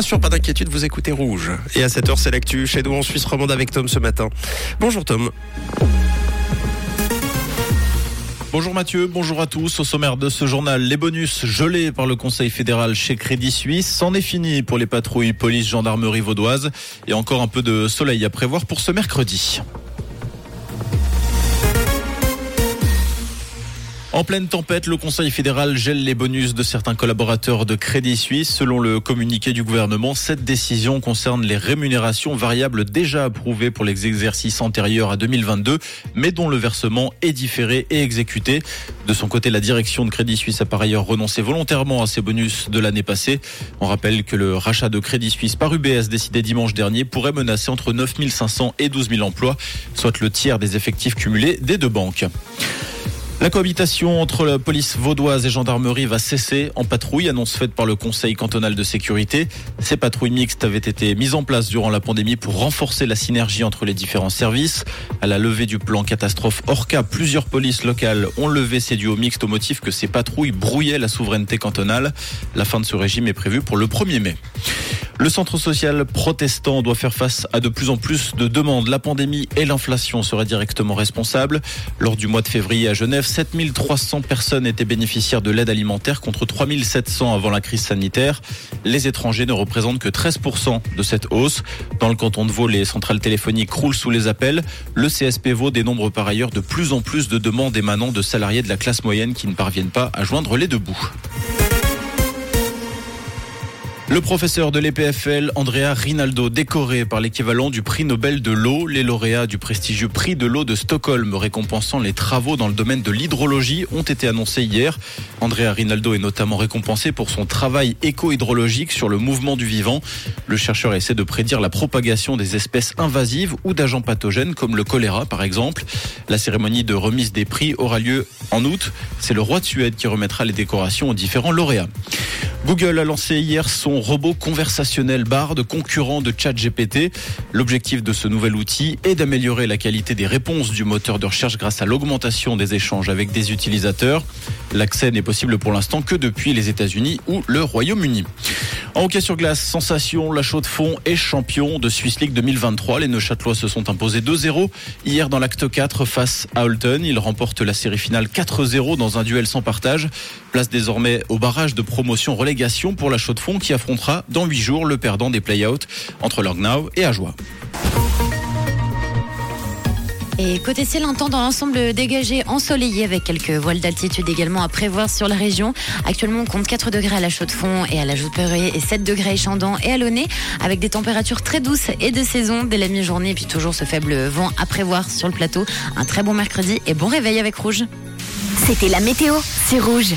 rassure, pas d'inquiétude, vous écoutez Rouge. Et à cette heure, c'est l'actu chez nous en Suisse romande avec Tom ce matin. Bonjour Tom. Bonjour Mathieu, bonjour à tous. Au sommaire de ce journal, les bonus gelés par le Conseil fédéral chez Crédit Suisse. C'en est fini pour les patrouilles police gendarmerie vaudoise et encore un peu de soleil à prévoir pour ce mercredi. En pleine tempête, le Conseil fédéral gèle les bonus de certains collaborateurs de Crédit Suisse. Selon le communiqué du gouvernement, cette décision concerne les rémunérations variables déjà approuvées pour les exercices antérieurs à 2022, mais dont le versement est différé et exécuté. De son côté, la direction de Crédit Suisse a par ailleurs renoncé volontairement à ces bonus de l'année passée. On rappelle que le rachat de Crédit Suisse par UBS décidé dimanche dernier pourrait menacer entre 9 500 et 12 000 emplois, soit le tiers des effectifs cumulés des deux banques. La cohabitation entre la police vaudoise et gendarmerie va cesser en patrouille, annonce faite par le Conseil cantonal de sécurité. Ces patrouilles mixtes avaient été mises en place durant la pandémie pour renforcer la synergie entre les différents services. À la levée du plan catastrophe Orca, plusieurs polices locales ont levé ces duos mixtes au motif que ces patrouilles brouillaient la souveraineté cantonale. La fin de ce régime est prévue pour le 1er mai. Le centre social protestant doit faire face à de plus en plus de demandes. La pandémie et l'inflation seraient directement responsables. Lors du mois de février à Genève, 7300 personnes étaient bénéficiaires de l'aide alimentaire contre 3700 avant la crise sanitaire. Les étrangers ne représentent que 13% de cette hausse. Dans le canton de Vaud, les centrales téléphoniques roulent sous les appels. Le CSP Vaud dénombre par ailleurs de plus en plus de demandes émanant de salariés de la classe moyenne qui ne parviennent pas à joindre les deux bouts. Le professeur de l'EPFL, Andrea Rinaldo, décoré par l'équivalent du prix Nobel de l'eau, les lauréats du prestigieux prix de l'eau de Stockholm récompensant les travaux dans le domaine de l'hydrologie ont été annoncés hier. Andrea Rinaldo est notamment récompensé pour son travail éco-hydrologique sur le mouvement du vivant. Le chercheur essaie de prédire la propagation des espèces invasives ou d'agents pathogènes comme le choléra par exemple. La cérémonie de remise des prix aura lieu en août. C'est le roi de Suède qui remettra les décorations aux différents lauréats. Google a lancé hier son robot conversationnel Bard, concurrent de ChatGPT. L'objectif de ce nouvel outil est d'améliorer la qualité des réponses du moteur de recherche grâce à l'augmentation des échanges avec des utilisateurs. L'accès n'est possible pour l'instant que depuis les États-Unis ou le Royaume-Uni. En hockey sur glace, sensation, la chaux de fond est champion de Swiss League 2023. Les Neuchâtelois se sont imposés 2-0 hier dans l'acte 4 face à Holton. Ils remportent la série finale 4-0 dans un duel sans partage. Place désormais au barrage de promotion relégation pour la chaux de fond qui affrontera dans 8 jours le perdant des play-outs entre Langnau et Ajoie. Et côté ciel, un temps dans l'ensemble dégagé, ensoleillé avec quelques voiles d'altitude également à prévoir sur la région. Actuellement, on compte 4 degrés à la Chaux-de-Fonds et à la Joute-Perrier et 7 degrés à et à Launay avec des températures très douces et de saison dès la mi-journée. Et puis toujours ce faible vent à prévoir sur le plateau. Un très bon mercredi et bon réveil avec Rouge. C'était la météo, c'est Rouge.